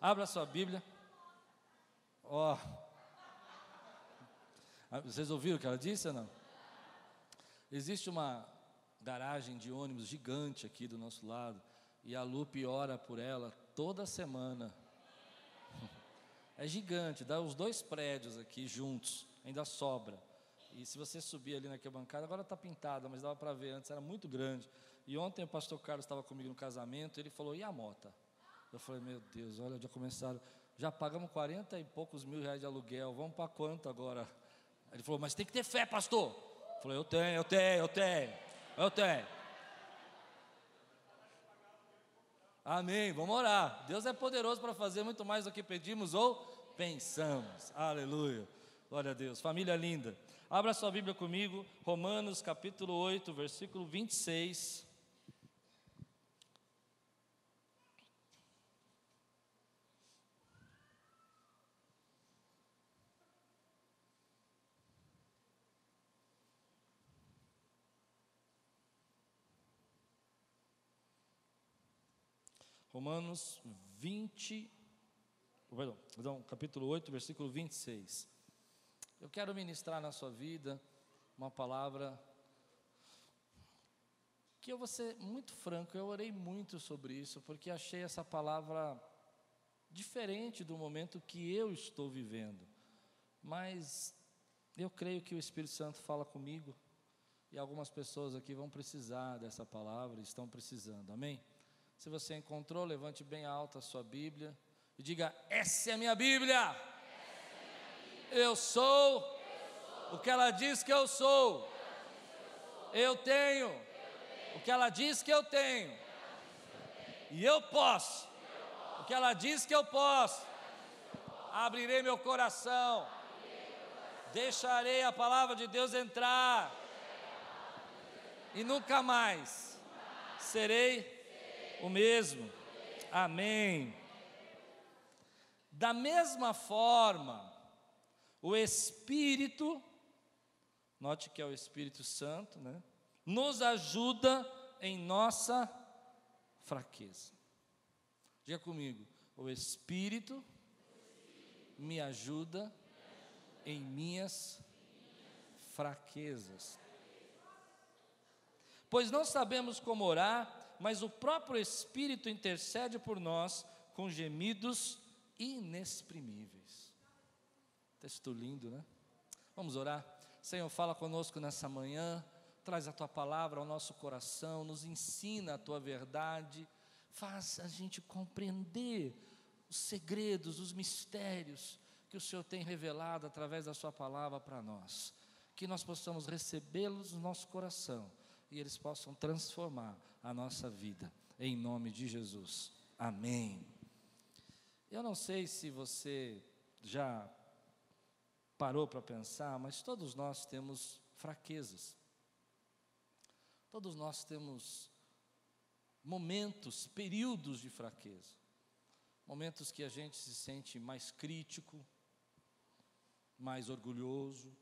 Abra sua Bíblia. Ó. Oh. Vocês ouviram o que ela disse ou não? Existe uma garagem de ônibus gigante aqui do nosso lado. E a Lupe ora por ela toda semana. É gigante, dá os dois prédios aqui juntos, ainda sobra. E se você subir ali naquela bancada, agora está pintada, mas dava para ver antes, era muito grande. E ontem o pastor Carlos estava comigo no casamento, ele falou: e a mota? Eu falei, meu Deus, olha, já começaram, já pagamos 40 e poucos mil reais de aluguel, vamos para quanto agora? Ele falou, mas tem que ter fé, pastor. Eu falei, eu tenho, eu tenho, eu tenho, eu tenho. Amém, vamos orar. Deus é poderoso para fazer muito mais do que pedimos ou pensamos. Aleluia. Glória a Deus. Família linda. Abra sua Bíblia comigo, Romanos capítulo 8, versículo 26. Romanos 20, perdão, perdão, capítulo 8, versículo 26. Eu quero ministrar na sua vida uma palavra que eu vou ser muito franco, eu orei muito sobre isso, porque achei essa palavra diferente do momento que eu estou vivendo. Mas eu creio que o Espírito Santo fala comigo e algumas pessoas aqui vão precisar dessa palavra, estão precisando. Amém? Se você encontrou, levante bem alto a sua Bíblia e diga: Essa é a minha Bíblia. Eu sou o que ela diz que eu sou. Eu tenho o que ela diz que eu tenho. E eu posso o que ela diz que eu posso. Abrirei meu coração. Deixarei a palavra de Deus entrar. E nunca mais serei o mesmo. Amém. Da mesma forma, o Espírito, note que é o Espírito Santo, né? Nos ajuda em nossa fraqueza. Diga comigo, o Espírito me ajuda em minhas fraquezas. Pois não sabemos como orar, mas o próprio Espírito intercede por nós com gemidos inexprimíveis. Texto lindo, né? Vamos orar. Senhor, fala conosco nessa manhã, traz a tua palavra ao nosso coração, nos ensina a tua verdade, faz a gente compreender os segredos, os mistérios que o Senhor tem revelado através da sua palavra para nós. Que nós possamos recebê-los no nosso coração e eles possam transformar a nossa vida, em nome de Jesus. Amém. Eu não sei se você já parou para pensar, mas todos nós temos fraquezas. Todos nós temos momentos, períodos de fraqueza. Momentos que a gente se sente mais crítico, mais orgulhoso,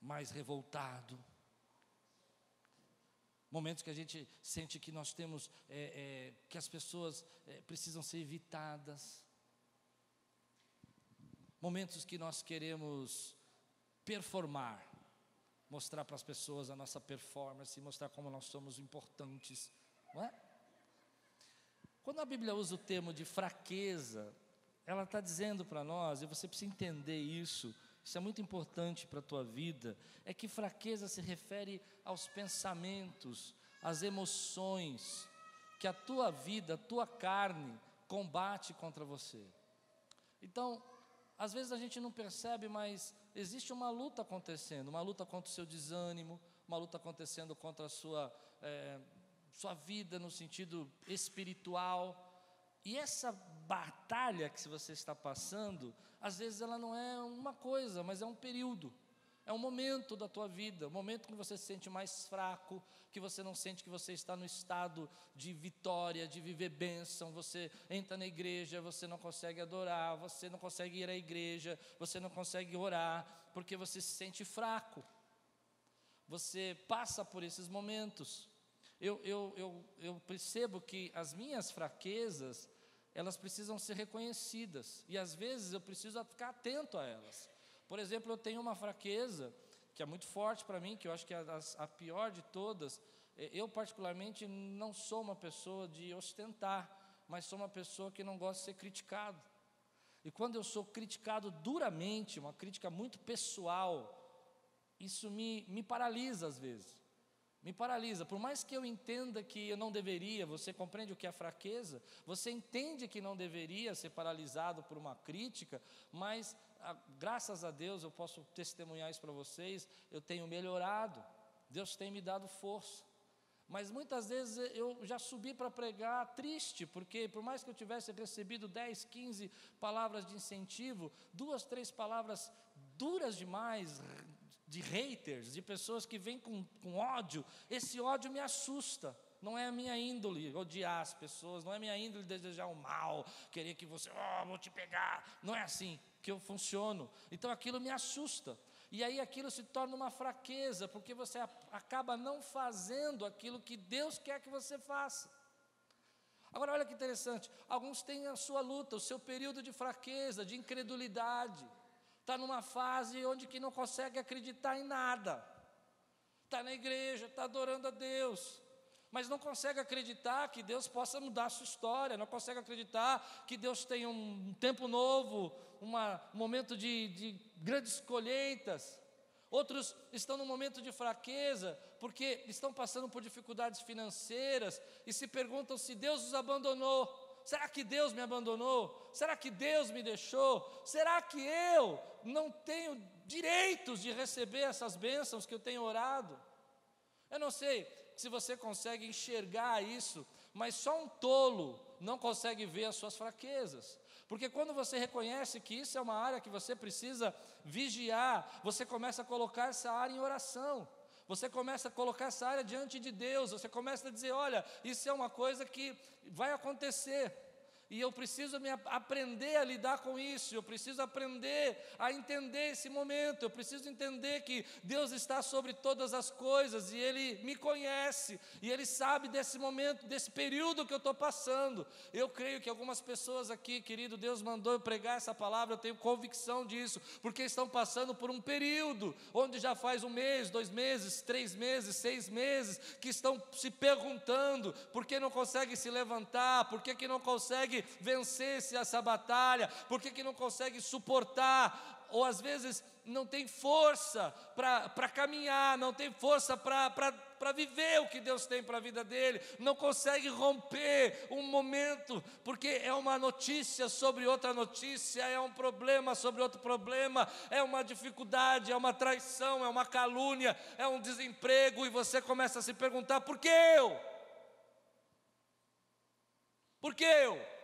mais revoltado. Momentos que a gente sente que nós temos, é, é, que as pessoas é, precisam ser evitadas. Momentos que nós queremos performar, mostrar para as pessoas a nossa performance, mostrar como nós somos importantes, não é? Quando a Bíblia usa o termo de fraqueza, ela está dizendo para nós, e você precisa entender isso, isso é muito importante para a tua vida, é que fraqueza se refere aos pensamentos, às emoções que a tua vida, a tua carne combate contra você. Então, às vezes a gente não percebe, mas existe uma luta acontecendo, uma luta contra o seu desânimo, uma luta acontecendo contra a sua, é, sua vida no sentido espiritual, e essa batalha que você está passando, às vezes ela não é uma coisa, mas é um período. É um momento da tua vida, um momento que você se sente mais fraco, que você não sente que você está no estado de vitória, de viver bênção. Você entra na igreja, você não consegue adorar, você não consegue ir à igreja, você não consegue orar, porque você se sente fraco. Você passa por esses momentos. Eu, eu, eu, eu percebo que as minhas fraquezas, elas precisam ser reconhecidas, e às vezes eu preciso ficar atento a elas. Por exemplo, eu tenho uma fraqueza que é muito forte para mim, que eu acho que é a, a pior de todas. Eu, particularmente, não sou uma pessoa de ostentar, mas sou uma pessoa que não gosta de ser criticado. E quando eu sou criticado duramente, uma crítica muito pessoal, isso me, me paralisa às vezes. Me paralisa. Por mais que eu entenda que eu não deveria, você compreende o que é fraqueza? Você entende que não deveria ser paralisado por uma crítica, mas a, graças a Deus eu posso testemunhar isso para vocês, eu tenho melhorado. Deus tem me dado força. Mas muitas vezes eu já subi para pregar triste, porque por mais que eu tivesse recebido 10, 15 palavras de incentivo, duas, três palavras duras demais, de haters, de pessoas que vêm com, com ódio, esse ódio me assusta. Não é a minha índole odiar as pessoas, não é a minha índole desejar o mal, querer que você, oh, vou te pegar. Não é assim que eu funciono. Então aquilo me assusta. E aí aquilo se torna uma fraqueza, porque você acaba não fazendo aquilo que Deus quer que você faça. Agora, olha que interessante: alguns têm a sua luta, o seu período de fraqueza, de incredulidade, está numa fase onde que não consegue acreditar em nada, está na igreja, está adorando a Deus, mas não consegue acreditar que Deus possa mudar a sua história, não consegue acreditar que Deus tem um tempo novo, uma, um momento de, de grandes colheitas. Outros estão num momento de fraqueza, porque estão passando por dificuldades financeiras e se perguntam se Deus os abandonou. Será que Deus me abandonou? Será que Deus me deixou? Será que eu não tenho direitos de receber essas bênçãos que eu tenho orado? Eu não sei se você consegue enxergar isso, mas só um tolo não consegue ver as suas fraquezas. Porque quando você reconhece que isso é uma área que você precisa vigiar, você começa a colocar essa área em oração. Você começa a colocar essa área diante de Deus, você começa a dizer: olha, isso é uma coisa que vai acontecer e eu preciso me aprender a lidar com isso, eu preciso aprender a entender esse momento, eu preciso entender que Deus está sobre todas as coisas e Ele me conhece, e Ele sabe desse momento, desse período que eu estou passando. Eu creio que algumas pessoas aqui, querido, Deus mandou eu pregar essa palavra, eu tenho convicção disso, porque estão passando por um período onde já faz um mês, dois meses, três meses, seis meses, que estão se perguntando por que não consegue se levantar, por que, que não consegue vencesse essa batalha? Por que, que não consegue suportar? Ou às vezes não tem força para caminhar, não tem força para viver o que Deus tem para a vida dele, não consegue romper um momento, porque é uma notícia sobre outra notícia, é um problema sobre outro problema, é uma dificuldade, é uma traição, é uma calúnia, é um desemprego, e você começa a se perguntar: por que eu? Por que eu?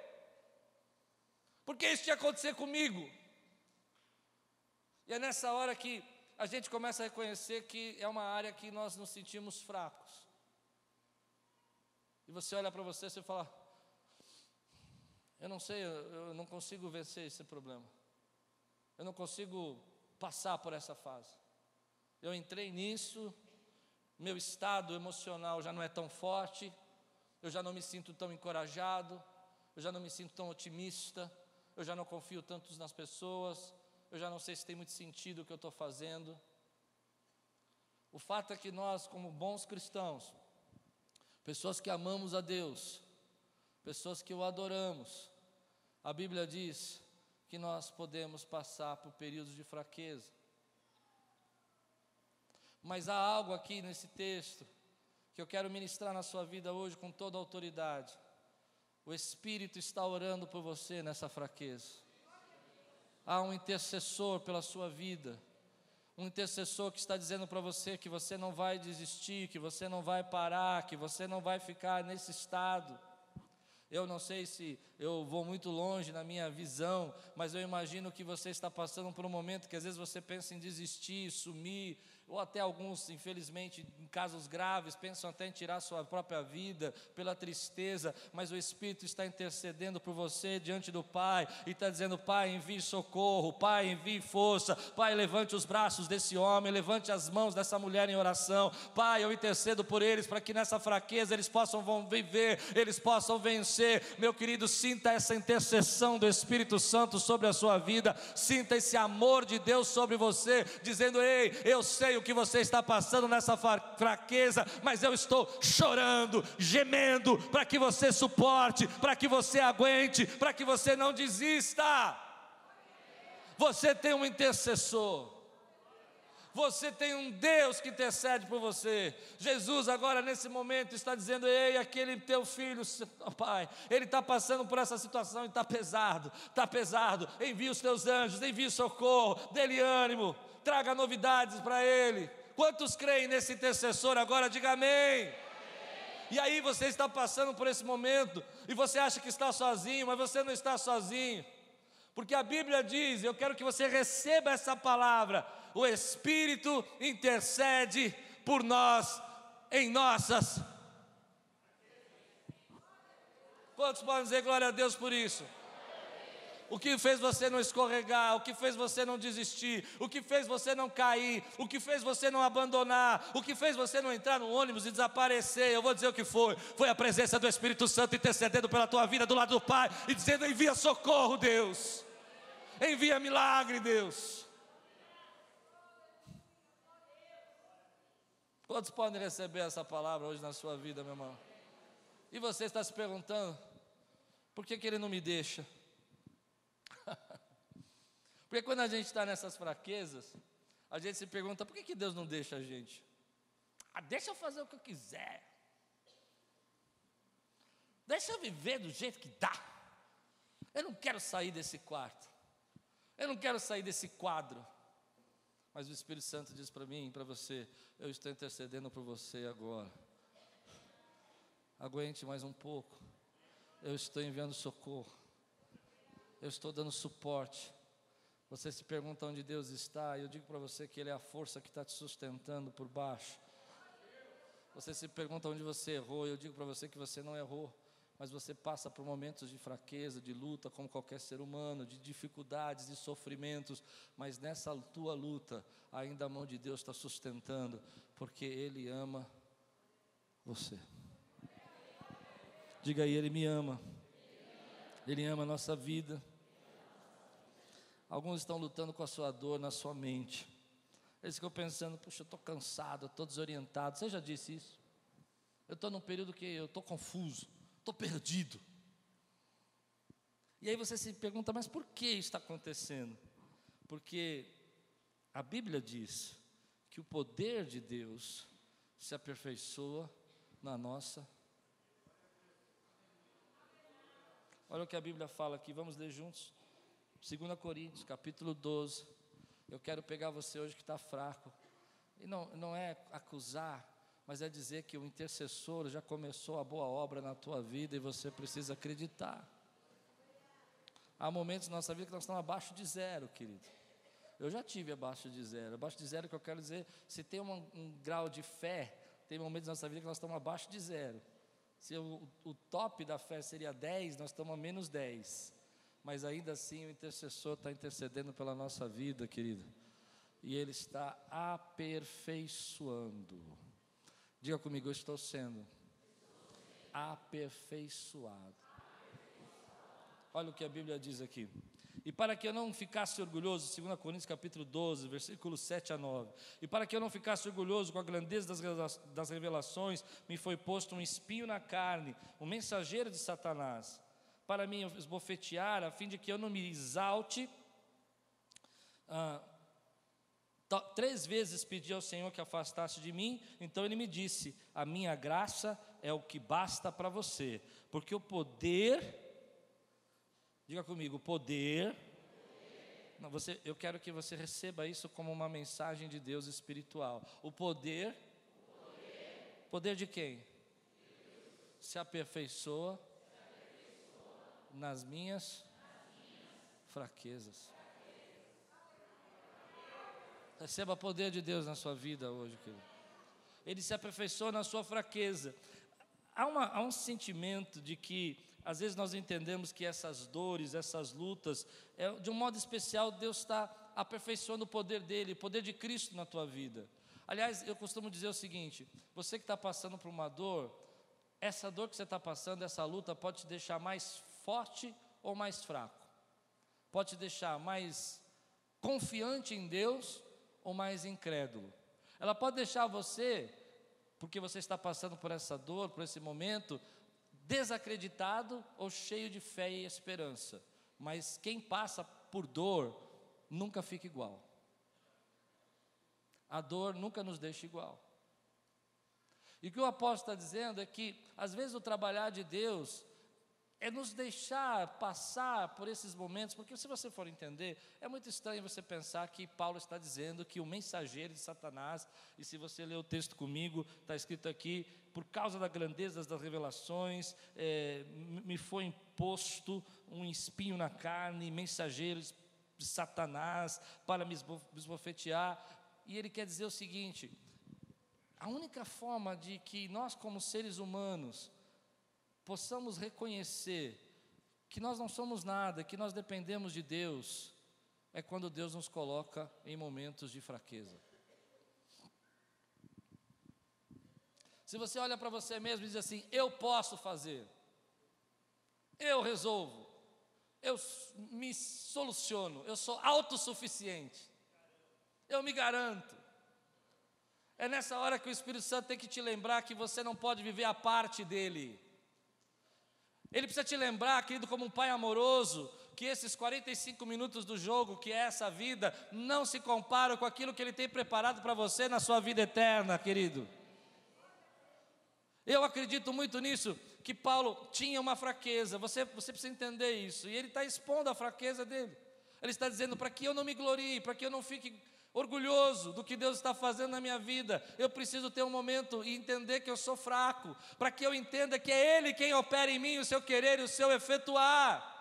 Porque isso tinha acontecer comigo. E é nessa hora que a gente começa a reconhecer que é uma área que nós nos sentimos fracos. E você olha para você e fala: Eu não sei, eu não consigo vencer esse problema. Eu não consigo passar por essa fase. Eu entrei nisso, meu estado emocional já não é tão forte, eu já não me sinto tão encorajado, eu já não me sinto tão otimista eu já não confio tanto nas pessoas, eu já não sei se tem muito sentido o que eu estou fazendo. O fato é que nós, como bons cristãos, pessoas que amamos a Deus, pessoas que o adoramos, a Bíblia diz que nós podemos passar por períodos de fraqueza. Mas há algo aqui nesse texto que eu quero ministrar na sua vida hoje com toda autoridade. O Espírito está orando por você nessa fraqueza. Há um intercessor pela sua vida. Um intercessor que está dizendo para você que você não vai desistir, que você não vai parar, que você não vai ficar nesse estado. Eu não sei se eu vou muito longe na minha visão, mas eu imagino que você está passando por um momento que às vezes você pensa em desistir, sumir, ou até alguns, infelizmente, em casos graves, pensam até em tirar sua própria vida pela tristeza, mas o Espírito está intercedendo por você diante do Pai e está dizendo: Pai, envie socorro, Pai, envie força, Pai, levante os braços desse homem, levante as mãos dessa mulher em oração, Pai, eu intercedo por eles para que nessa fraqueza eles possam viver, eles possam vencer. Meu querido, sinta essa intercessão do Espírito Santo sobre a sua vida, sinta esse amor de Deus sobre você, dizendo: Ei, eu sei o que você está passando nessa fraqueza, mas eu estou chorando, gemendo, para que você suporte, para que você aguente, para que você não desista. Você tem um intercessor. Você tem um Deus que intercede por você. Jesus, agora nesse momento, está dizendo: Ei, aquele teu filho, pai, ele está passando por essa situação e está pesado, está pesado. Envia os teus anjos, envia socorro, dê-lhe ânimo, traga novidades para ele. Quantos creem nesse intercessor agora? Diga amém. E aí você está passando por esse momento e você acha que está sozinho, mas você não está sozinho. Porque a Bíblia diz, eu quero que você receba essa palavra o Espírito intercede por nós em nossas. Quantos podem dizer glória a Deus por isso? O que fez você não escorregar, o que fez você não desistir, o que fez você não cair, o que fez você não abandonar, o que fez você não entrar no ônibus e desaparecer. Eu vou dizer o que foi: foi a presença do Espírito Santo intercedendo pela tua vida do lado do Pai e dizendo: envia socorro, Deus, envia milagre, Deus. Quantos podem receber essa palavra hoje na sua vida, meu irmão? E você está se perguntando, por que, que ele não me deixa? Porque quando a gente está nessas fraquezas, a gente se pergunta, por que, que Deus não deixa a gente? Ah, deixa eu fazer o que eu quiser. Deixa eu viver do jeito que dá. Eu não quero sair desse quarto. Eu não quero sair desse quadro. Mas o Espírito Santo diz para mim e para você: eu estou intercedendo por você agora. Aguente mais um pouco. Eu estou enviando socorro. Eu estou dando suporte. Você se pergunta onde Deus está, e eu digo para você que Ele é a força que está te sustentando por baixo. Você se pergunta onde você errou, e eu digo para você que você não errou mas você passa por momentos de fraqueza, de luta, como qualquer ser humano, de dificuldades, de sofrimentos, mas nessa tua luta, ainda a mão de Deus está sustentando, porque Ele ama você. Diga aí, Ele me ama, Ele ama a nossa vida. Alguns estão lutando com a sua dor na sua mente. Eles ficam pensando, puxa, eu estou cansado, estou desorientado. Você já disse isso? Eu estou num período que eu estou confuso estou perdido. E aí você se pergunta, mas por que está acontecendo? Porque a Bíblia diz que o poder de Deus se aperfeiçoa na nossa. Olha o que a Bíblia fala aqui, vamos ler juntos. 2 Coríntios, capítulo 12. Eu quero pegar você hoje que está fraco. E não, não é acusar, mas é dizer que o intercessor já começou a boa obra na tua vida e você precisa acreditar. Há momentos na nossa vida que nós estamos abaixo de zero, querido. Eu já tive abaixo de zero. Abaixo de zero que eu quero dizer, se tem um, um grau de fé, tem momentos na nossa vida que nós estamos abaixo de zero. Se o, o top da fé seria 10, nós estamos a menos 10. Mas ainda assim o intercessor está intercedendo pela nossa vida, querido. E ele está aperfeiçoando. Diga comigo, eu estou sendo aperfeiçoado. Olha o que a Bíblia diz aqui. E para que eu não ficasse orgulhoso, 2 Coríntios capítulo 12, versículos 7 a 9. E para que eu não ficasse orgulhoso com a grandeza das revelações, me foi posto um espinho na carne, um mensageiro de Satanás, para me esbofetear, a fim de que eu não me exalte. Ah, Três vezes pedi ao Senhor que afastasse de mim, então ele me disse: A minha graça é o que basta para você, porque o poder, diga comigo, o poder. Não, você, eu quero que você receba isso como uma mensagem de Deus espiritual. O poder, poder, poder de quem? Se aperfeiçoa nas minhas, fraquezas. Receba poder de Deus na sua vida hoje, querido. Ele se aperfeiçoa na sua fraqueza. Há, uma, há um sentimento de que, às vezes, nós entendemos que essas dores, essas lutas, é, de um modo especial, Deus está aperfeiçoando o poder dele, o poder de Cristo na tua vida. Aliás, eu costumo dizer o seguinte: você que está passando por uma dor, essa dor que você está passando, essa luta, pode te deixar mais forte ou mais fraco, pode te deixar mais confiante em Deus ou mais incrédulo. Ela pode deixar você, porque você está passando por essa dor, por esse momento, desacreditado ou cheio de fé e esperança. Mas quem passa por dor nunca fica igual. A dor nunca nos deixa igual. E o que o apóstolo está dizendo é que, às vezes, o trabalhar de Deus é nos deixar passar por esses momentos, porque se você for entender, é muito estranho você pensar que Paulo está dizendo que o mensageiro de Satanás, e se você ler o texto comigo, está escrito aqui, por causa da grandeza das revelações, é, me foi imposto um espinho na carne, mensageiros de Satanás para me esbofetear, e ele quer dizer o seguinte: a única forma de que nós, como seres humanos, possamos reconhecer que nós não somos nada, que nós dependemos de Deus, é quando Deus nos coloca em momentos de fraqueza. Se você olha para você mesmo e diz assim: Eu posso fazer, eu resolvo, eu me soluciono, eu sou autossuficiente, eu me garanto. É nessa hora que o Espírito Santo tem que te lembrar que você não pode viver a parte dele. Ele precisa te lembrar, querido, como um pai amoroso, que esses 45 minutos do jogo, que é essa vida, não se comparam com aquilo que ele tem preparado para você na sua vida eterna, querido. Eu acredito muito nisso, que Paulo tinha uma fraqueza, você, você precisa entender isso, e ele está expondo a fraqueza dele. Ele está dizendo para que eu não me glorie, para que eu não fique orgulhoso do que Deus está fazendo na minha vida. Eu preciso ter um momento e entender que eu sou fraco, para que eu entenda que é Ele quem opera em mim o seu querer e o seu efetuar.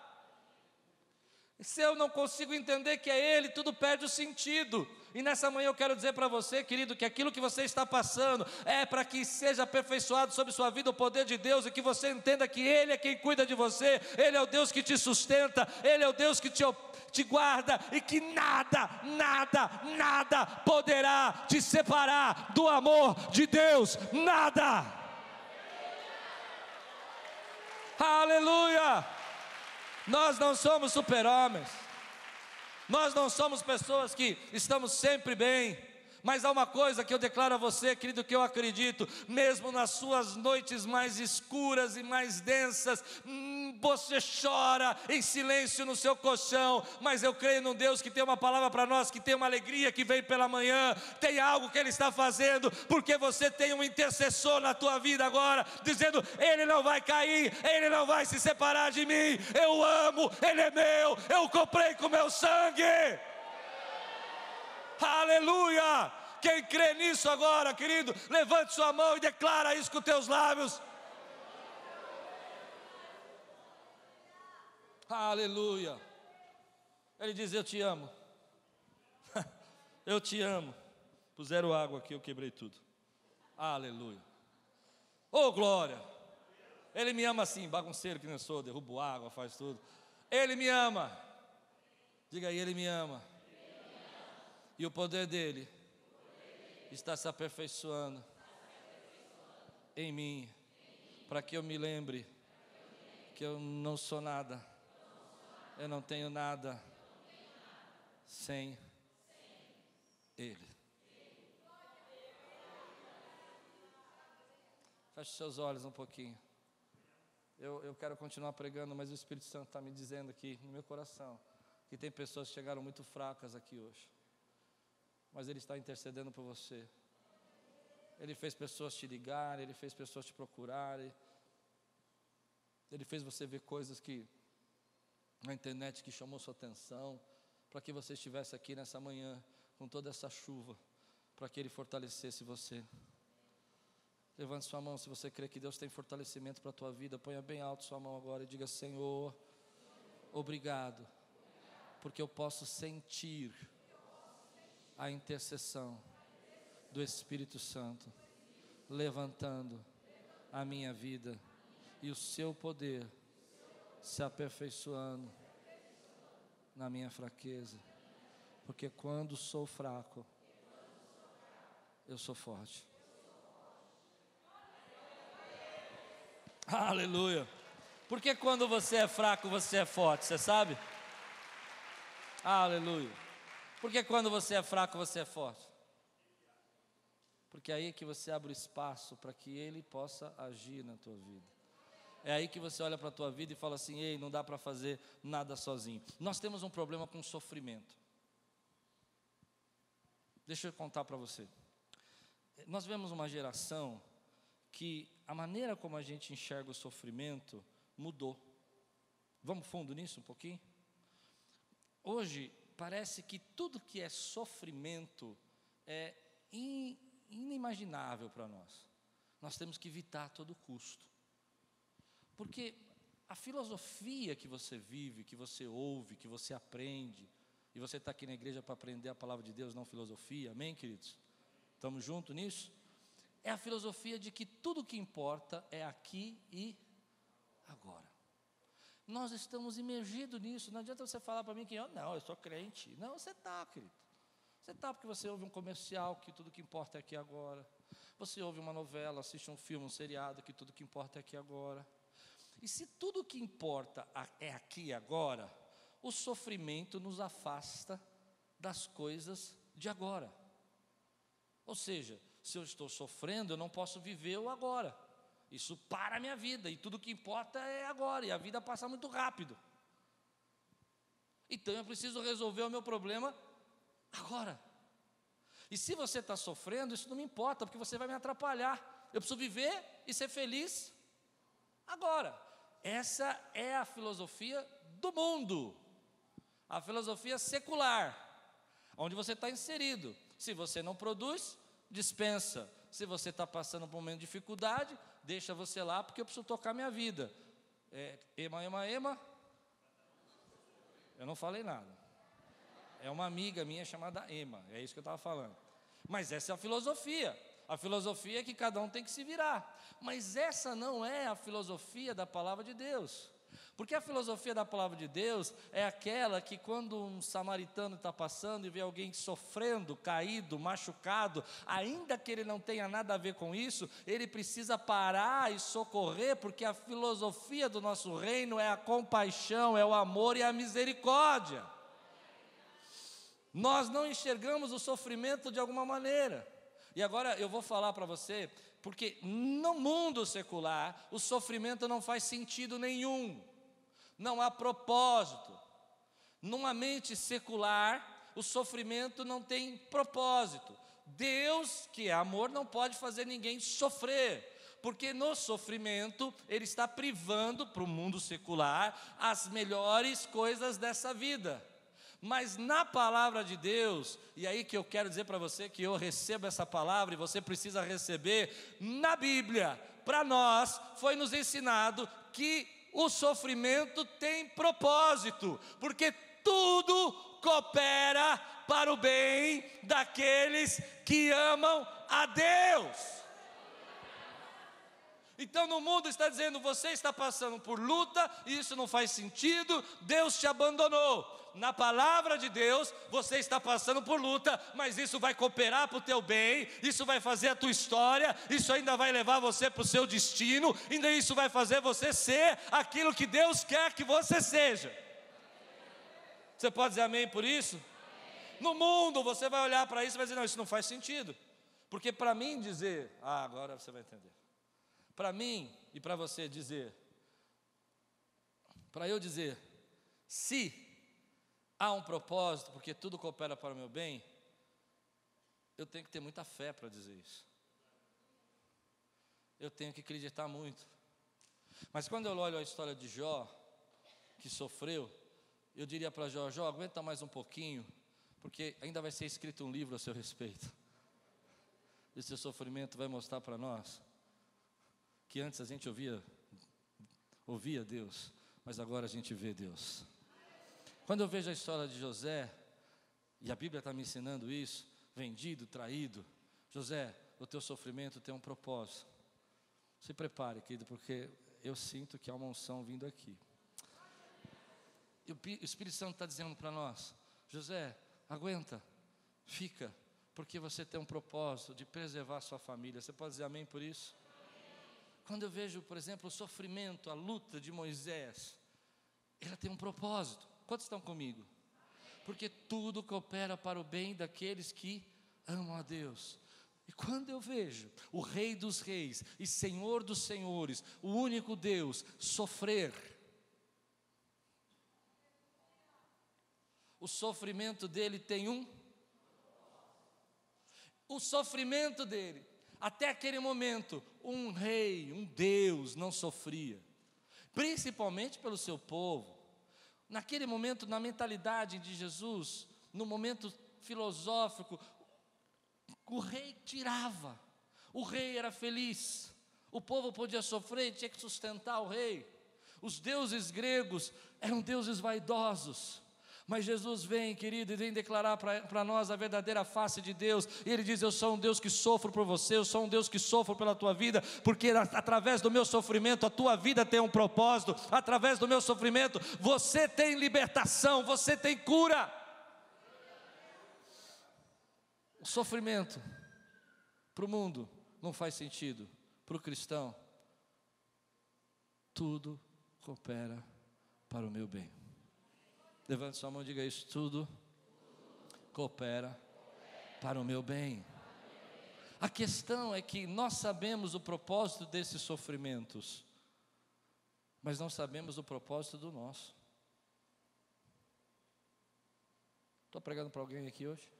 Se eu não consigo entender que é Ele, tudo perde o sentido. E nessa manhã eu quero dizer para você, querido, que aquilo que você está passando é para que seja aperfeiçoado sobre sua vida o poder de Deus e que você entenda que Ele é quem cuida de você, Ele é o Deus que te sustenta, Ele é o Deus que te, te guarda e que nada, nada, nada poderá te separar do amor de Deus, nada. Aleluia! Nós não somos super-homens, nós não somos pessoas que estamos sempre bem, mas há uma coisa que eu declaro a você, querido, que eu acredito, mesmo nas suas noites mais escuras e mais densas, hum, você chora em silêncio no seu colchão, mas eu creio num Deus que tem uma palavra para nós, que tem uma alegria que vem pela manhã, tem algo que Ele está fazendo, porque você tem um intercessor na tua vida agora, dizendo: Ele não vai cair, Ele não vai se separar de mim, eu amo, Ele é meu, eu comprei com meu sangue. Aleluia! Quem crê nisso agora, querido, levante sua mão e declara isso com teus lábios. Aleluia. Ele diz: Eu te amo. eu te amo. Puseram água aqui, eu quebrei tudo. Aleluia. Oh, glória. Ele me ama assim, bagunceiro que nem sou, derrubo água, faz tudo. Ele me ama. Diga aí, ele me ama. E o poder dele está se aperfeiçoando em mim, para que eu me lembre que eu não sou nada, eu não tenho nada sem Ele. Feche seus olhos um pouquinho. Eu, eu quero continuar pregando, mas o Espírito Santo está me dizendo aqui no meu coração que tem pessoas que chegaram muito fracas aqui hoje mas Ele está intercedendo por você. Ele fez pessoas te ligarem, Ele fez pessoas te procurarem. Ele fez você ver coisas que na internet que chamou sua atenção, para que você estivesse aqui nessa manhã com toda essa chuva, para que Ele fortalecesse você. Levante sua mão se você crê que Deus tem fortalecimento para a tua vida. Ponha bem alto sua mão agora e diga: Senhor, obrigado, porque eu posso sentir a intercessão do Espírito Santo, levantando a minha vida e o seu poder se aperfeiçoando na minha fraqueza. Porque quando sou fraco, eu sou forte. Aleluia. Porque quando você é fraco, você é forte, você sabe? Aleluia. Porque quando você é fraco, você é forte. Porque é aí que você abre o espaço para que Ele possa agir na tua vida. É aí que você olha para a tua vida e fala assim: ei, não dá para fazer nada sozinho. Nós temos um problema com sofrimento. Deixa eu contar para você. Nós vemos uma geração que a maneira como a gente enxerga o sofrimento mudou. Vamos fundo nisso um pouquinho? Hoje, parece que tudo que é sofrimento é inimaginável para nós. Nós temos que evitar a todo custo. Porque a filosofia que você vive, que você ouve, que você aprende, e você está aqui na igreja para aprender a palavra de Deus, não filosofia, amém, queridos? Estamos juntos nisso? É a filosofia de que tudo que importa é aqui e agora. Nós estamos imergidos nisso, não adianta você falar para mim que eu, não, eu sou crente. Não, você está, querido. Você está porque você ouve um comercial que tudo que importa é aqui agora. Você ouve uma novela, assiste um filme, um seriado que tudo que importa é aqui agora. E se tudo que importa é aqui agora, o sofrimento nos afasta das coisas de agora. Ou seja, se eu estou sofrendo, eu não posso viver o agora. Isso para a minha vida, e tudo que importa é agora, e a vida passa muito rápido. Então eu preciso resolver o meu problema agora. E se você está sofrendo, isso não me importa, porque você vai me atrapalhar. Eu preciso viver e ser feliz agora. Essa é a filosofia do mundo, a filosofia secular, onde você está inserido. Se você não produz, dispensa. Se você está passando por um momento de dificuldade, deixa você lá, porque eu preciso tocar minha vida. É, ema, ema, ema. Eu não falei nada. É uma amiga minha chamada Ema, é isso que eu estava falando. Mas essa é a filosofia. A filosofia é que cada um tem que se virar. Mas essa não é a filosofia da palavra de Deus. Porque a filosofia da palavra de Deus é aquela que, quando um samaritano está passando e vê alguém sofrendo, caído, machucado, ainda que ele não tenha nada a ver com isso, ele precisa parar e socorrer, porque a filosofia do nosso reino é a compaixão, é o amor e a misericórdia. Nós não enxergamos o sofrimento de alguma maneira. E agora eu vou falar para você, porque no mundo secular o sofrimento não faz sentido nenhum, não há propósito. Numa mente secular, o sofrimento não tem propósito. Deus, que é amor, não pode fazer ninguém sofrer, porque no sofrimento ele está privando para o mundo secular as melhores coisas dessa vida. Mas na palavra de Deus, e aí que eu quero dizer para você que eu recebo essa palavra e você precisa receber, na Bíblia, para nós foi nos ensinado que o sofrimento tem propósito, porque tudo coopera para o bem daqueles que amam a Deus. Então no mundo está dizendo: você está passando por luta, isso não faz sentido, Deus te abandonou. Na palavra de Deus, você está passando por luta, mas isso vai cooperar para o teu bem, isso vai fazer a tua história, isso ainda vai levar você para o seu destino, ainda isso vai fazer você ser aquilo que Deus quer que você seja. Você pode dizer amém por isso? No mundo você vai olhar para isso e vai dizer: não, isso não faz sentido. Porque para mim dizer, ah, agora você vai entender. Para mim e para você dizer, para eu dizer, se há um propósito, porque tudo coopera para o meu bem, eu tenho que ter muita fé para dizer isso. Eu tenho que acreditar muito. Mas quando eu olho a história de Jó, que sofreu, eu diria para Jó: Jó, aguenta mais um pouquinho, porque ainda vai ser escrito um livro a seu respeito. Esse sofrimento vai mostrar para nós que antes a gente ouvia, ouvia Deus, mas agora a gente vê Deus. Quando eu vejo a história de José, e a Bíblia está me ensinando isso, vendido, traído. José, o teu sofrimento tem um propósito. Se prepare, querido, porque eu sinto que há uma unção vindo aqui. E o Espírito Santo está dizendo para nós: José, aguenta, fica, porque você tem um propósito de preservar sua família. Você pode dizer amém por isso? Quando eu vejo, por exemplo, o sofrimento, a luta de Moisés, ela tem um propósito. Quantos estão comigo? Porque tudo coopera para o bem daqueles que amam a Deus. E quando eu vejo o Rei dos Reis e Senhor dos Senhores, o único Deus, sofrer, o sofrimento dele tem um. O sofrimento dele, até aquele momento, um rei, um Deus não sofria, principalmente pelo seu povo. Naquele momento, na mentalidade de Jesus, no momento filosófico, o rei tirava, o rei era feliz, o povo podia sofrer, tinha que sustentar o rei. Os deuses gregos eram deuses vaidosos, mas Jesus vem, querido, e vem declarar para nós a verdadeira face de Deus. E Ele diz: Eu sou um Deus que sofro por você, eu sou um Deus que sofro pela tua vida, porque através do meu sofrimento a tua vida tem um propósito, através do meu sofrimento você tem libertação, você tem cura. O sofrimento para o mundo não faz sentido, para o cristão, tudo coopera para o meu bem. Levante sua mão e diga isso: tudo coopera para o meu bem. A questão é que nós sabemos o propósito desses sofrimentos, mas não sabemos o propósito do nosso. Estou pregando para alguém aqui hoje?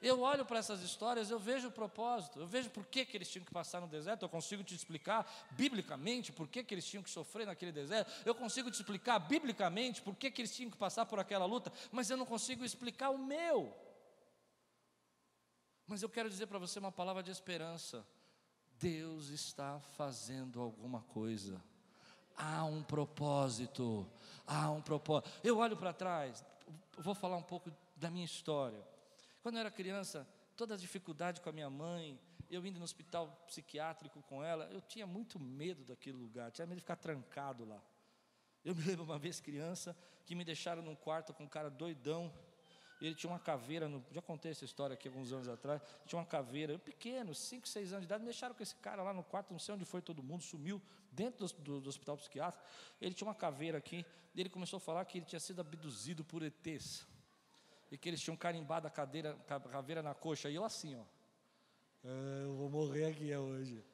Eu olho para essas histórias, eu vejo o propósito, eu vejo por que, que eles tinham que passar no deserto, eu consigo te explicar biblicamente por que, que eles tinham que sofrer naquele deserto, eu consigo te explicar biblicamente por que, que eles tinham que passar por aquela luta, mas eu não consigo explicar o meu. Mas eu quero dizer para você uma palavra de esperança: Deus está fazendo alguma coisa, há um propósito, há um propósito. Eu olho para trás, vou falar um pouco da minha história. Quando eu era criança, toda a dificuldade com a minha mãe, eu indo no hospital psiquiátrico com ela, eu tinha muito medo daquele lugar, tinha medo de ficar trancado lá. Eu me lembro uma vez criança que me deixaram num quarto com um cara doidão. Ele tinha uma caveira, no, já contei essa história aqui alguns anos atrás. Tinha uma caveira, eu pequeno, 5, 6 anos de idade, me deixaram com esse cara lá no quarto, não sei onde foi todo mundo, sumiu dentro do, do, do hospital psiquiátrico. Ele tinha uma caveira aqui, e ele começou a falar que ele tinha sido abduzido por ETs e que eles tinham carimbado a cadeira, caveira na coxa, e eu assim, ó. É, eu vou morrer aqui hoje.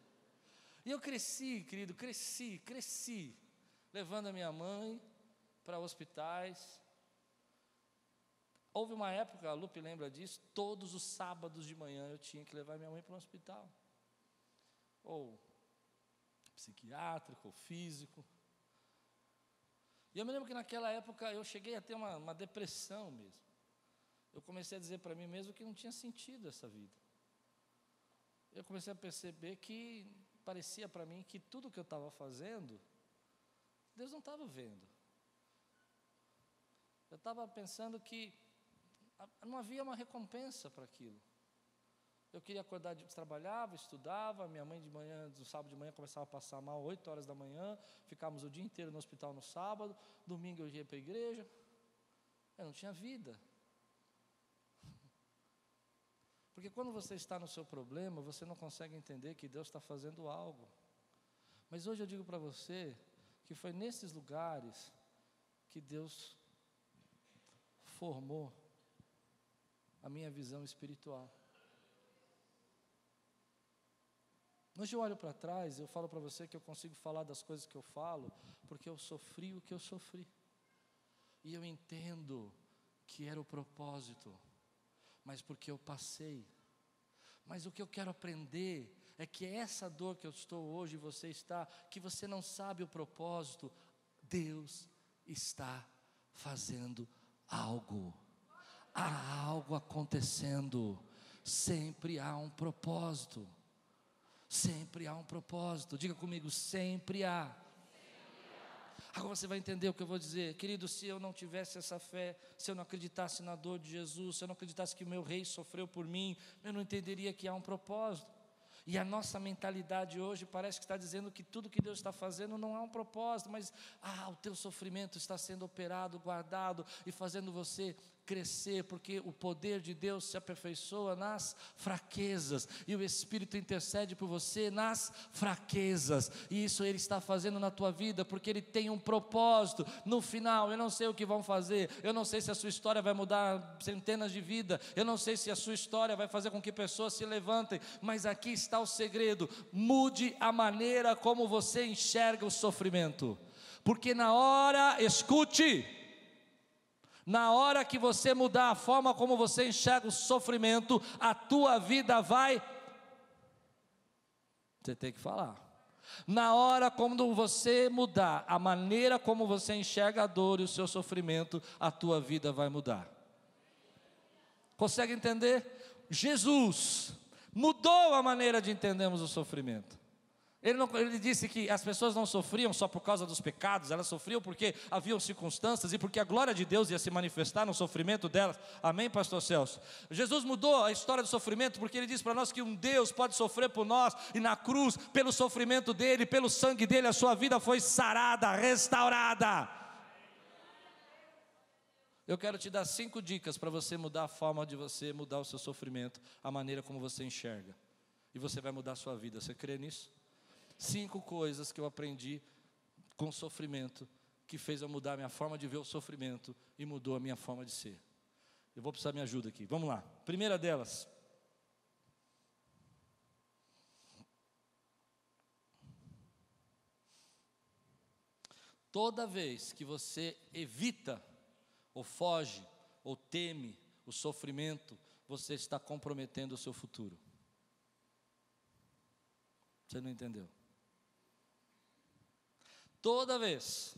E eu cresci, querido, cresci, cresci, levando a minha mãe para hospitais. Houve uma época, a Lupe lembra disso, todos os sábados de manhã eu tinha que levar minha mãe para o hospital. Ou psiquiátrico, ou físico. E eu me lembro que naquela época eu cheguei a ter uma, uma depressão mesmo eu comecei a dizer para mim mesmo que não tinha sentido essa vida. Eu comecei a perceber que parecia para mim que tudo que eu estava fazendo, Deus não estava vendo. Eu estava pensando que não havia uma recompensa para aquilo. Eu queria acordar, de, trabalhava, estudava, minha mãe de manhã, no sábado de manhã começava a passar mal, 8 horas da manhã, ficávamos o dia inteiro no hospital no sábado, domingo eu ia para a igreja. Eu não tinha vida. Porque quando você está no seu problema, você não consegue entender que Deus está fazendo algo. Mas hoje eu digo para você que foi nesses lugares que Deus formou a minha visão espiritual. Hoje eu olho para trás, eu falo para você que eu consigo falar das coisas que eu falo, porque eu sofri o que eu sofri. E eu entendo que era o propósito mas porque eu passei. Mas o que eu quero aprender é que essa dor que eu estou hoje, você está, que você não sabe o propósito, Deus está fazendo algo. Há algo acontecendo. Sempre há um propósito. Sempre há um propósito. Diga comigo, sempre há. Agora você vai entender o que eu vou dizer. Querido, se eu não tivesse essa fé, se eu não acreditasse na dor de Jesus, se eu não acreditasse que o meu rei sofreu por mim, eu não entenderia que há um propósito. E a nossa mentalidade hoje parece que está dizendo que tudo que Deus está fazendo não há um propósito, mas ah, o teu sofrimento está sendo operado, guardado e fazendo você crescer, porque o poder de Deus se aperfeiçoa nas fraquezas, e o Espírito intercede por você nas fraquezas, e isso Ele está fazendo na tua vida, porque Ele tem um propósito. No final, eu não sei o que vão fazer, eu não sei se a sua história vai mudar centenas de vidas, eu não sei se a sua história vai fazer com que pessoas se levantem, mas aqui está o segredo: mude a maneira como você enxerga o sofrimento, porque na hora, escute, na hora que você mudar a forma como você enxerga o sofrimento, a tua vida vai. Você tem que falar. Na hora quando você mudar a maneira como você enxerga a dor e o seu sofrimento, a tua vida vai mudar. Consegue entender? Jesus mudou a maneira de entendermos o sofrimento. Ele, não, ele, disse que as pessoas não sofriam só por causa dos pecados, elas sofriam porque haviam circunstâncias e porque a glória de Deus ia se manifestar no sofrimento delas. Amém, Pastor Celso? Jesus mudou a história do sofrimento porque ele disse para nós que um Deus pode sofrer por nós e na cruz, pelo sofrimento dele, pelo sangue dele, a sua vida foi sarada, restaurada. Eu quero te dar cinco dicas para você mudar a forma de você mudar o seu sofrimento, a maneira como você enxerga. E você vai mudar a sua vida. Você crê nisso? Cinco coisas que eu aprendi com sofrimento, que fez eu mudar a minha forma de ver o sofrimento e mudou a minha forma de ser. Eu vou precisar de minha ajuda aqui. Vamos lá. Primeira delas. Toda vez que você evita, ou foge, ou teme o sofrimento, você está comprometendo o seu futuro. Você não entendeu? Toda vez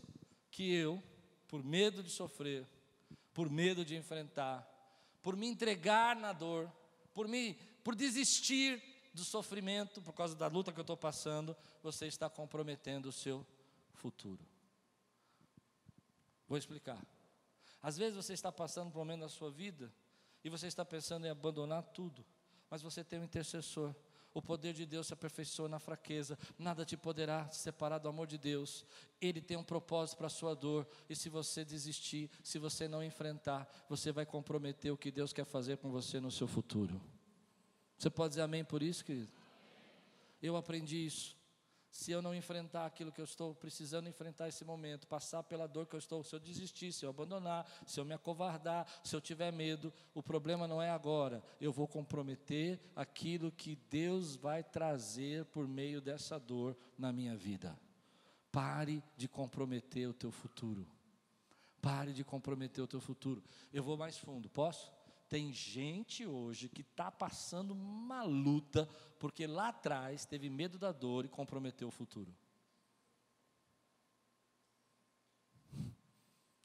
que eu, por medo de sofrer, por medo de enfrentar, por me entregar na dor, por me, por desistir do sofrimento por causa da luta que eu estou passando, você está comprometendo o seu futuro. Vou explicar. Às vezes você está passando por um momento da sua vida e você está pensando em abandonar tudo, mas você tem um intercessor o poder de Deus se aperfeiçoa na fraqueza, nada te poderá separar do amor de Deus. Ele tem um propósito para a sua dor, e se você desistir, se você não enfrentar, você vai comprometer o que Deus quer fazer com você no seu futuro. Você pode dizer amém por isso, querido? Eu aprendi isso se eu não enfrentar aquilo que eu estou precisando enfrentar esse momento, passar pela dor que eu estou, se eu desistir, se eu abandonar, se eu me acovardar, se eu tiver medo, o problema não é agora. Eu vou comprometer aquilo que Deus vai trazer por meio dessa dor na minha vida. Pare de comprometer o teu futuro. Pare de comprometer o teu futuro. Eu vou mais fundo, posso? Tem gente hoje que está passando uma luta, porque lá atrás teve medo da dor e comprometeu o futuro.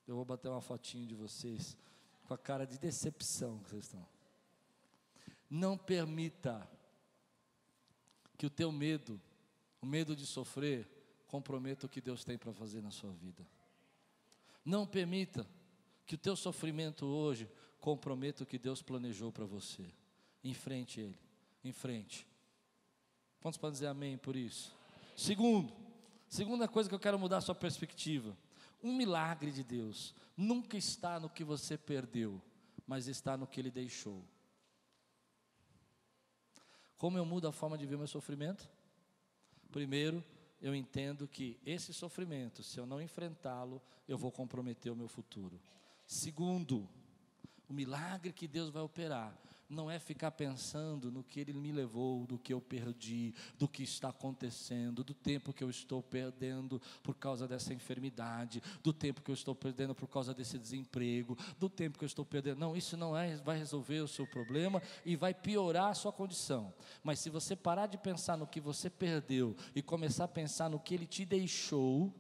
Eu vou bater uma fotinho de vocês com a cara de decepção que vocês estão. Não permita que o teu medo, o medo de sofrer, comprometa o que Deus tem para fazer na sua vida. Não permita que o teu sofrimento hoje comprometa o que Deus planejou para você. Enfrente Ele, enfrente. Quantos podem dizer amém por isso? Segundo, segunda coisa que eu quero mudar a sua perspectiva. Um milagre de Deus nunca está no que você perdeu, mas está no que Ele deixou. Como eu mudo a forma de ver meu sofrimento? Primeiro, eu entendo que esse sofrimento, se eu não enfrentá-lo, eu vou comprometer o meu futuro. Segundo, o milagre que Deus vai operar não é ficar pensando no que Ele me levou, do que eu perdi, do que está acontecendo, do tempo que eu estou perdendo por causa dessa enfermidade, do tempo que eu estou perdendo por causa desse desemprego, do tempo que eu estou perdendo. Não, isso não é, vai resolver o seu problema e vai piorar a sua condição. Mas se você parar de pensar no que você perdeu e começar a pensar no que Ele te deixou,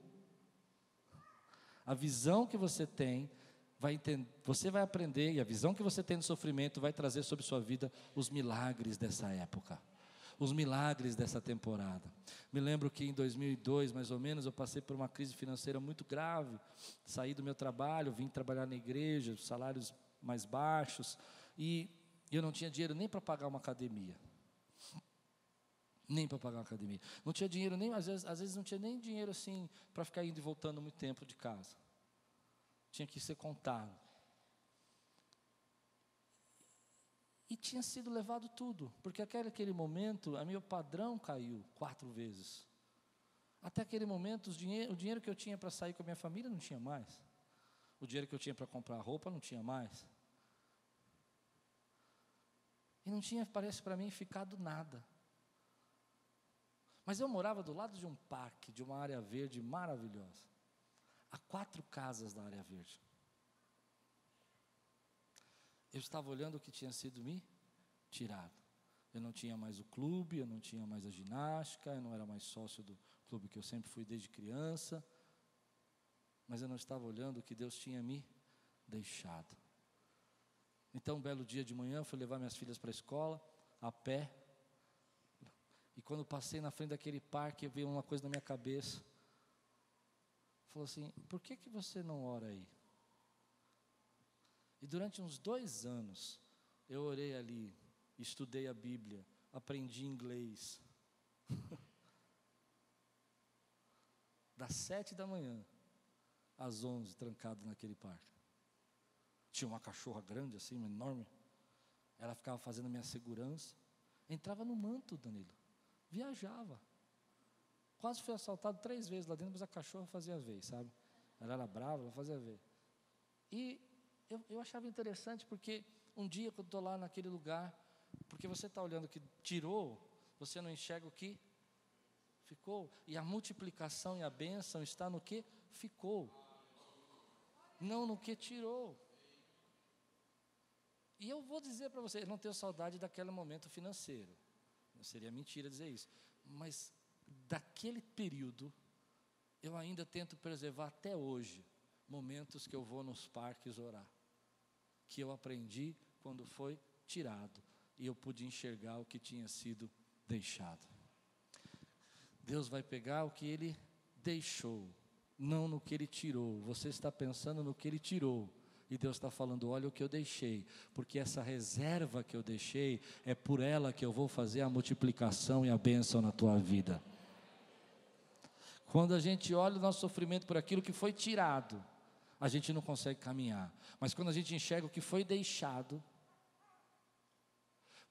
a visão que você tem vai entender, você vai aprender, e a visão que você tem do sofrimento vai trazer sobre sua vida os milagres dessa época. os milagres dessa temporada. Me lembro que em 2002, mais ou menos, eu passei por uma crise financeira muito grave. Saí do meu trabalho, vim trabalhar na igreja, salários mais baixos, e eu não tinha dinheiro nem para pagar uma academia. Nem para pagar uma academia. Não tinha dinheiro nem, às vezes, às vezes não tinha nem dinheiro assim para ficar indo e voltando muito tempo de casa. Tinha que ser contado. E tinha sido levado tudo, porque aquele, aquele momento, a meu padrão caiu quatro vezes. Até aquele momento, o dinheiro que eu tinha para sair com a minha família não tinha mais. O dinheiro que eu tinha para comprar roupa não tinha mais. E não tinha, parece para mim, ficado nada. Mas eu morava do lado de um parque, de uma área verde maravilhosa. A quatro casas da área verde. Eu estava olhando o que tinha sido me tirado. Eu não tinha mais o clube, eu não tinha mais a ginástica, eu não era mais sócio do clube que eu sempre fui desde criança. Mas eu não estava olhando o que Deus tinha me deixado. Então, um belo dia de manhã, fui levar minhas filhas para a escola, a pé. E quando passei na frente daquele parque, veio uma coisa na minha cabeça. Falou assim: por que, que você não ora aí? E durante uns dois anos, eu orei ali, estudei a Bíblia, aprendi inglês. das sete da manhã às onze, trancado naquele parque. Tinha uma cachorra grande assim, enorme. Ela ficava fazendo a minha segurança. Entrava no manto, Danilo. Viajava. Quase fui assaltado três vezes lá dentro, mas a cachorra fazia a vez, sabe? Ela era brava, ela fazia vez. E eu, eu achava interessante porque um dia eu estou lá naquele lugar, porque você está olhando que tirou, você não enxerga o que ficou. E a multiplicação e a bênção está no que ficou, não no que tirou. E eu vou dizer para você, eu não tenho saudade daquele momento financeiro. Seria mentira dizer isso. Mas daquele período, eu ainda tento preservar até hoje momentos que eu vou nos parques orar que eu aprendi quando foi tirado e eu pude enxergar o que tinha sido deixado. Deus vai pegar o que ele deixou, não no que ele tirou. Você está pensando no que ele tirou. E Deus está falando: olha o que eu deixei, porque essa reserva que eu deixei é por ela que eu vou fazer a multiplicação e a bênção na tua vida. Quando a gente olha o nosso sofrimento por aquilo que foi tirado, a gente não consegue caminhar. Mas quando a gente enxerga o que foi deixado,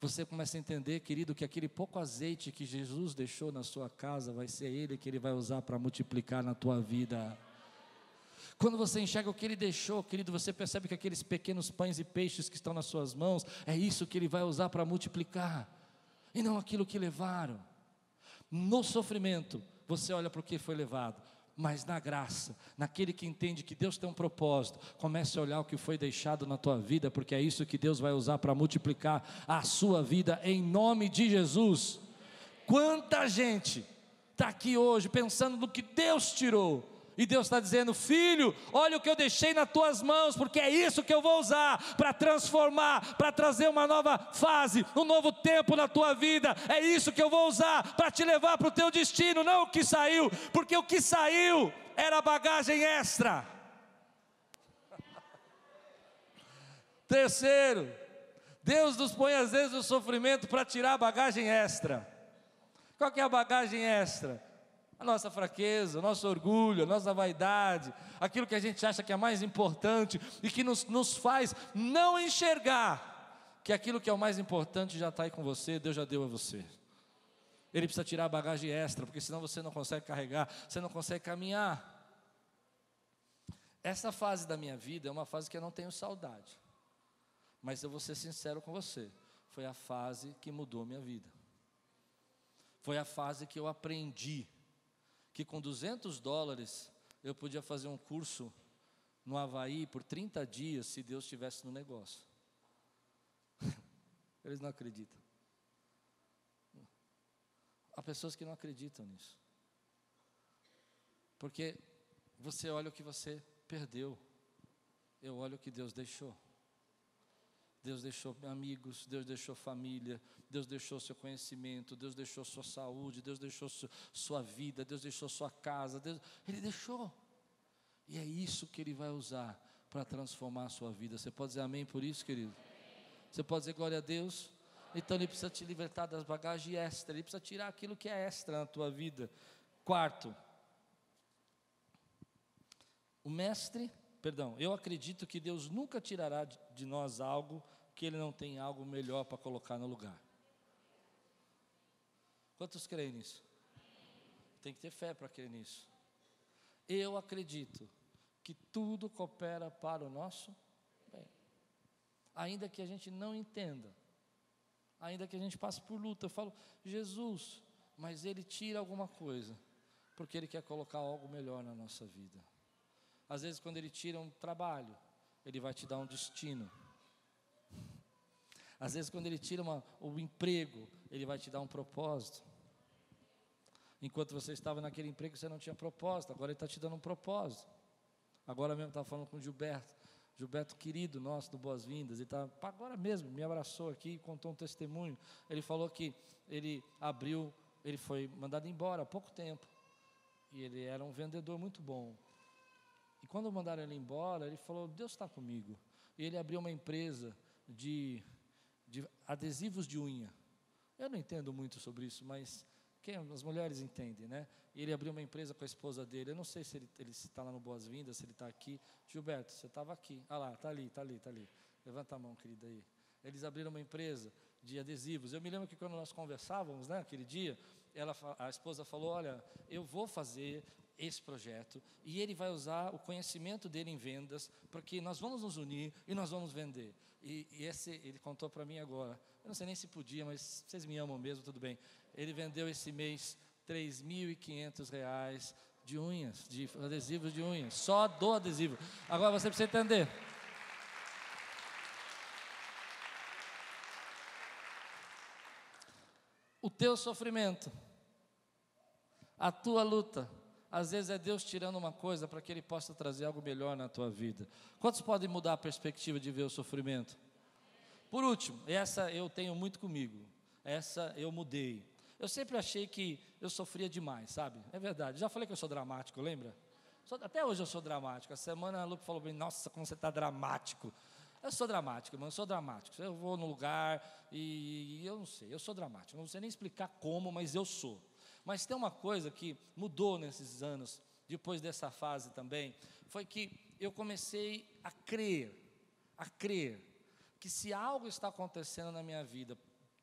você começa a entender, querido, que aquele pouco azeite que Jesus deixou na sua casa vai ser ele que ele vai usar para multiplicar na tua vida. Quando você enxerga o que ele deixou, querido, você percebe que aqueles pequenos pães e peixes que estão nas suas mãos, é isso que ele vai usar para multiplicar, e não aquilo que levaram. No sofrimento, você olha para o que foi levado, mas na graça, naquele que entende que Deus tem um propósito, comece a olhar o que foi deixado na tua vida, porque é isso que Deus vai usar para multiplicar a sua vida em nome de Jesus. Quanta gente está aqui hoje pensando no que Deus tirou, e Deus está dizendo: Filho, olha o que eu deixei nas tuas mãos, porque é isso que eu vou usar para transformar, para trazer uma nova fase, um novo tempo na tua vida. É isso que eu vou usar para te levar para o teu destino, não o que saiu, porque o que saiu era bagagem extra. Terceiro, Deus nos põe às vezes o sofrimento para tirar a bagagem extra. Qual que é a bagagem extra? A nossa fraqueza, o nosso orgulho, a nossa vaidade, aquilo que a gente acha que é mais importante e que nos, nos faz não enxergar que aquilo que é o mais importante já está aí com você, Deus já deu a você. Ele precisa tirar a bagagem extra, porque senão você não consegue carregar, você não consegue caminhar. Essa fase da minha vida é uma fase que eu não tenho saudade, mas eu vou ser sincero com você, foi a fase que mudou minha vida. Foi a fase que eu aprendi que com 200 dólares eu podia fazer um curso no Havaí por 30 dias se Deus estivesse no negócio. Eles não acreditam. Há pessoas que não acreditam nisso. Porque você olha o que você perdeu, eu olho o que Deus deixou. Deus deixou amigos, Deus deixou família, Deus deixou seu conhecimento, Deus deixou sua saúde, Deus deixou sua vida, Deus deixou sua casa, Deus, Ele deixou. E é isso que Ele vai usar para transformar a sua vida. Você pode dizer amém por isso, querido? Você pode dizer glória a Deus? Então Ele precisa te libertar das bagagens extra, Ele precisa tirar aquilo que é extra na tua vida. Quarto, o mestre perdão, eu acredito que Deus nunca tirará de nós algo que Ele não tem algo melhor para colocar no lugar. Quantos creem nisso? Tem que ter fé para crer nisso. Eu acredito que tudo coopera para o nosso bem. Ainda que a gente não entenda, ainda que a gente passe por luta, eu falo, Jesus, mas Ele tira alguma coisa, porque Ele quer colocar algo melhor na nossa vida. Às vezes, quando Ele tira um trabalho, Ele vai te dar um destino. Às vezes, quando Ele tira uma, o emprego, Ele vai te dar um propósito. Enquanto você estava naquele emprego, você não tinha propósito, agora Ele está te dando um propósito. Agora mesmo estava falando com o Gilberto, Gilberto querido nosso do Boas-Vindas, ele está agora mesmo, me abraçou aqui, contou um testemunho. Ele falou que ele abriu, ele foi mandado embora há pouco tempo. E ele era um vendedor muito bom. E quando mandaram ele embora, ele falou: Deus está comigo. E ele abriu uma empresa de, de adesivos de unha. Eu não entendo muito sobre isso, mas quem, as mulheres entendem, né? E ele abriu uma empresa com a esposa dele. Eu não sei se ele está lá no Boas-Vindas, se ele está aqui. Gilberto, você estava aqui. Ah lá, está ali, está ali, está ali. Levanta a mão, querida aí. Eles abriram uma empresa de adesivos. Eu me lembro que quando nós conversávamos, né, aquele dia, ela, a esposa falou: Olha, eu vou fazer esse projeto e ele vai usar o conhecimento dele em vendas, porque nós vamos nos unir e nós vamos vender. E, e esse ele contou para mim agora. Eu não sei nem se podia, mas vocês me amam mesmo, tudo bem. Ele vendeu esse mês R$ 3.500 de unhas, de adesivos de unhas, só do adesivo. Agora você precisa entender. O teu sofrimento, a tua luta, às vezes é Deus tirando uma coisa para que Ele possa trazer algo melhor na tua vida. Quantos podem mudar a perspectiva de ver o sofrimento? Por último, essa eu tenho muito comigo. Essa eu mudei. Eu sempre achei que eu sofria demais, sabe? É verdade. Já falei que eu sou dramático, lembra? Até hoje eu sou dramático. A semana a Lu falou bem, nossa, como você está dramático. Eu sou dramático, irmão, eu sou dramático. Eu vou no lugar e, e eu não sei, eu sou dramático. Não sei nem explicar como, mas eu sou. Mas tem uma coisa que mudou nesses anos, depois dessa fase também, foi que eu comecei a crer, a crer, que se algo está acontecendo na minha vida,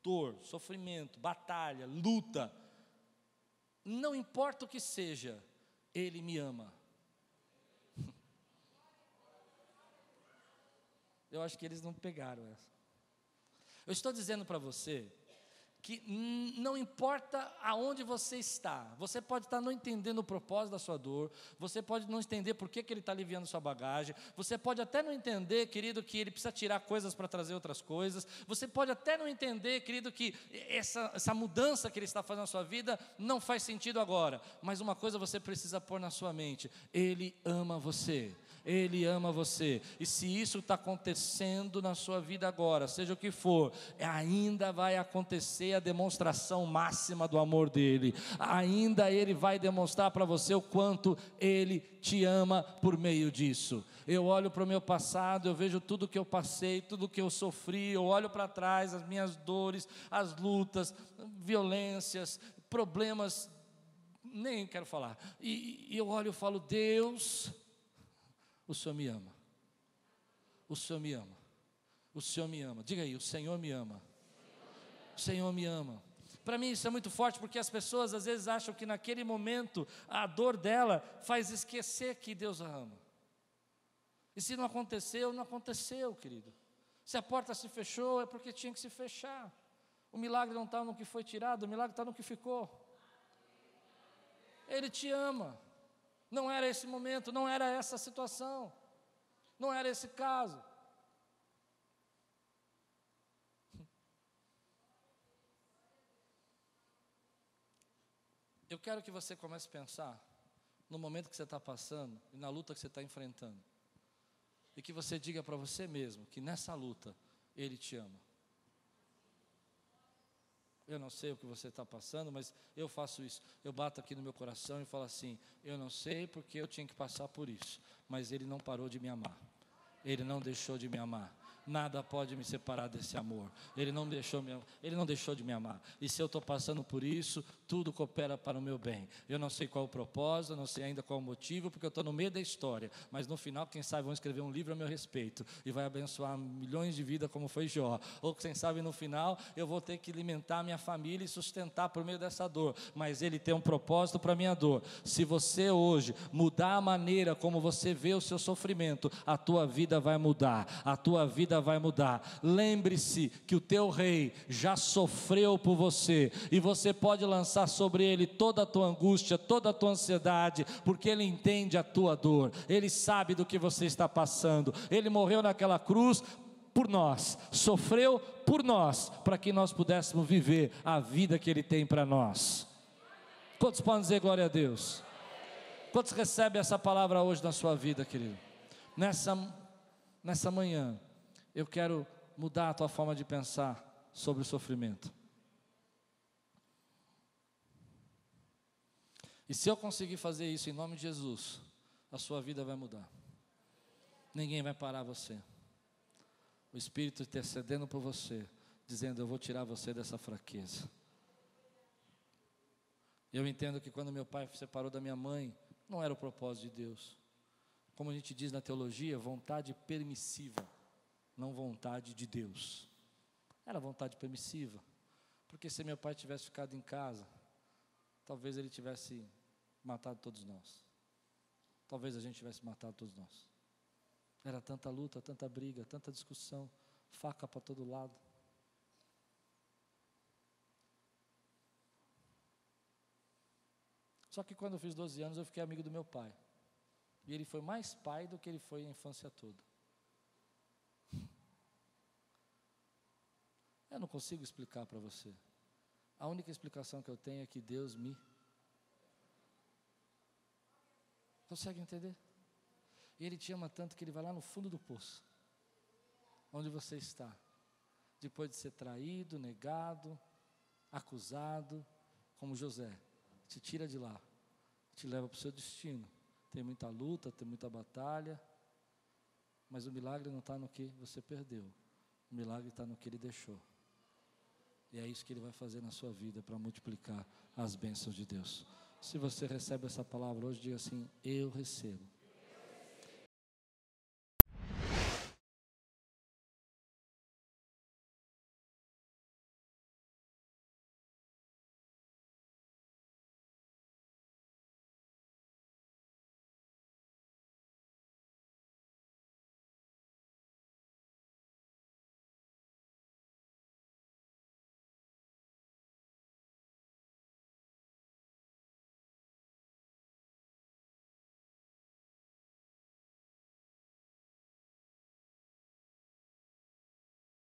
dor, sofrimento, batalha, luta, não importa o que seja, Ele me ama. Eu acho que eles não pegaram essa. Eu estou dizendo para você que não importa aonde você está, você pode estar não entendendo o propósito da sua dor, você pode não entender por que, que ele está aliviando sua bagagem, você pode até não entender, querido, que ele precisa tirar coisas para trazer outras coisas, você pode até não entender, querido, que essa, essa mudança que ele está fazendo na sua vida não faz sentido agora, mas uma coisa você precisa pôr na sua mente: ele ama você. Ele ama você. E se isso está acontecendo na sua vida agora, seja o que for, ainda vai acontecer a demonstração máxima do amor dele. Ainda ele vai demonstrar para você o quanto ele te ama por meio disso. Eu olho para o meu passado, eu vejo tudo que eu passei, tudo que eu sofri, eu olho para trás, as minhas dores, as lutas, violências, problemas, nem quero falar. E, e eu olho e falo, Deus o Senhor me ama. O Senhor me ama. O Senhor me ama. Diga aí, o Senhor me ama. O Senhor me ama. Para mim isso é muito forte porque as pessoas às vezes acham que naquele momento a dor dela faz esquecer que Deus a ama. E se não aconteceu, não aconteceu, querido. Se a porta se fechou, é porque tinha que se fechar. O milagre não está no que foi tirado, o milagre está no que ficou. Ele te ama. Não era esse momento, não era essa situação, não era esse caso. Eu quero que você comece a pensar no momento que você está passando e na luta que você está enfrentando. E que você diga para você mesmo que nessa luta Ele te ama. Eu não sei o que você está passando, mas eu faço isso. Eu bato aqui no meu coração e falo assim: eu não sei porque eu tinha que passar por isso, mas Ele não parou de me amar. Ele não deixou de me amar nada pode me separar desse amor. Ele não deixou, me, ele não deixou de me amar. E se eu estou passando por isso, tudo coopera para o meu bem. Eu não sei qual o propósito, não sei ainda qual o motivo, porque eu estou no meio da história. Mas no final, quem sabe, vão escrever um livro a meu respeito e vai abençoar milhões de vidas, como foi Jó. Ou quem sabe no final, eu vou ter que alimentar minha família e sustentar por meio dessa dor. Mas Ele tem um propósito para minha dor. Se você hoje mudar a maneira como você vê o seu sofrimento, a tua vida vai mudar. A tua vida vai mudar. Lembre-se que o teu rei já sofreu por você e você pode lançar sobre ele toda a tua angústia, toda a tua ansiedade, porque ele entende a tua dor. Ele sabe do que você está passando. Ele morreu naquela cruz por nós, sofreu por nós, para que nós pudéssemos viver a vida que ele tem para nós. Quantos podem dizer glória a Deus? Quantos recebem essa palavra hoje na sua vida, querido? Nessa, nessa manhã, eu quero mudar a tua forma de pensar sobre o sofrimento. E se eu conseguir fazer isso em nome de Jesus, a sua vida vai mudar. Ninguém vai parar você. O Espírito intercedendo por você, dizendo: Eu vou tirar você dessa fraqueza. Eu entendo que quando meu pai se separou da minha mãe, não era o propósito de Deus. Como a gente diz na teologia, vontade permissiva não vontade de Deus. Era vontade permissiva. Porque se meu pai tivesse ficado em casa, talvez ele tivesse matado todos nós. Talvez a gente tivesse matado todos nós. Era tanta luta, tanta briga, tanta discussão, faca para todo lado. Só que quando eu fiz 12 anos, eu fiquei amigo do meu pai. E ele foi mais pai do que ele foi a infância toda. Eu não consigo explicar para você. A única explicação que eu tenho é que Deus me. Consegue entender? E Ele te ama tanto que Ele vai lá no fundo do poço, onde você está, depois de ser traído, negado, acusado, como José, te tira de lá, te leva para o seu destino. Tem muita luta, tem muita batalha, mas o milagre não está no que você perdeu, o milagre está no que Ele deixou. E é isso que Ele vai fazer na sua vida para multiplicar as bênçãos de Deus. Se você recebe essa palavra hoje, diga assim: Eu recebo.